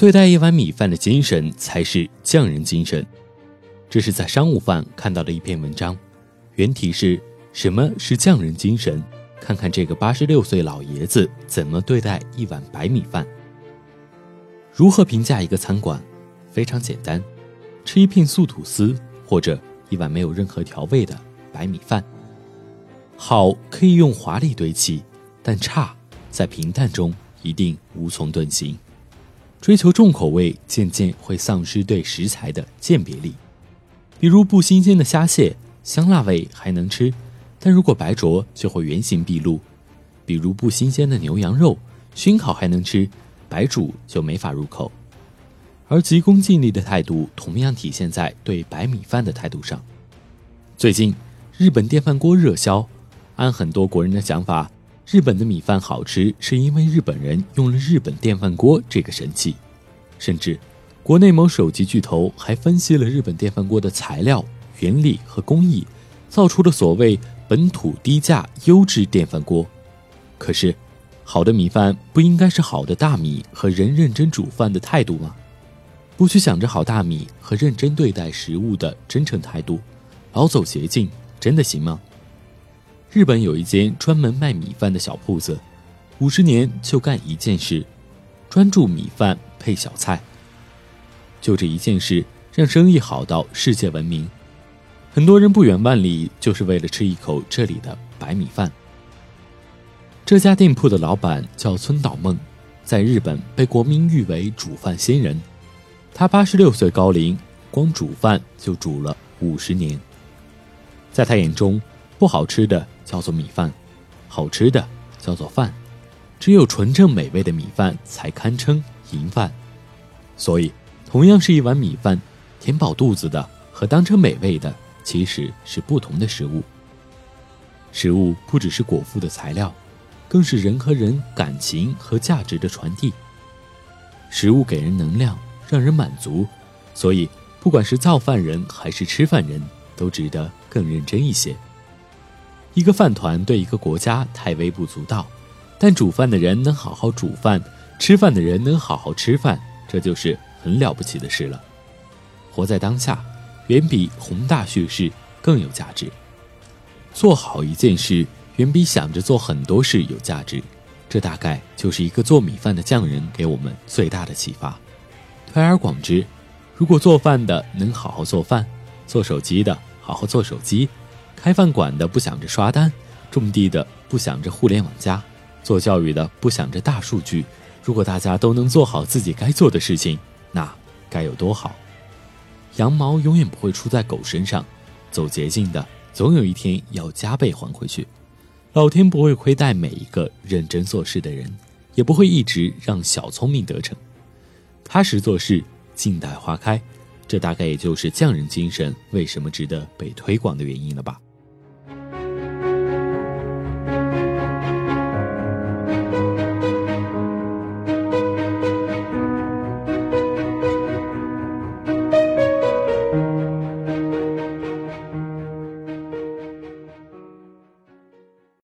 对待一碗米饭的精神才是匠人精神。这是在商务饭看到的一篇文章，原题是什么是匠人精神？看看这个八十六岁老爷子怎么对待一碗白米饭。如何评价一个餐馆？非常简单，吃一片素吐司或者一碗没有任何调味的白米饭。好可以用华丽堆砌，但差在平淡中一定无从遁形。追求重口味，渐渐会丧失对食材的鉴别力。比如不新鲜的虾蟹，香辣味还能吃，但如果白灼就会原形毕露；比如不新鲜的牛羊肉，熏烤还能吃，白煮就没法入口。而急功近利的态度，同样体现在对白米饭的态度上。最近，日本电饭锅热销，按很多国人的想法，日本的米饭好吃是因为日本人用了日本电饭锅这个神器，甚至。国内某手机巨头还分析了日本电饭锅的材料、原理和工艺，造出了所谓“本土低价优质电饭锅”。可是，好的米饭不应该是好的大米和人认真煮饭的态度吗？不去想着好大米和认真对待食物的真诚态度，老走捷径真的行吗？日本有一间专门卖米饭的小铺子，五十年就干一件事，专注米饭配小菜。就这一件事，让生意好到世界闻名。很多人不远万里，就是为了吃一口这里的白米饭。这家店铺的老板叫村岛梦，在日本被国民誉为煮饭仙人。他八十六岁高龄，光煮饭就煮了五十年。在他眼中，不好吃的叫做米饭，好吃的叫做饭。只有纯正美味的米饭才堪称银饭。所以。同样是一碗米饭，填饱肚子的和当成美味的其实是不同的食物。食物不只是果腹的材料，更是人和人感情和价值的传递。食物给人能量，让人满足，所以不管是造饭人还是吃饭人都值得更认真一些。一个饭团对一个国家太微不足道，但煮饭的人能好好煮饭，吃饭的人能好好吃饭，这就是。很了不起的事了，活在当下，远比宏大叙事更有价值。做好一件事，远比想着做很多事有价值。这大概就是一个做米饭的匠人给我们最大的启发。推而广之，如果做饭的能好好做饭，做手机的好好做手机，开饭馆的不想着刷单，种地的不想着互联网加，做教育的不想着大数据，如果大家都能做好自己该做的事情。那该有多好！羊毛永远不会出在狗身上，走捷径的总有一天要加倍还回去。老天不会亏待每一个认真做事的人，也不会一直让小聪明得逞。踏实做事，静待花开，这大概也就是匠人精神为什么值得被推广的原因了吧。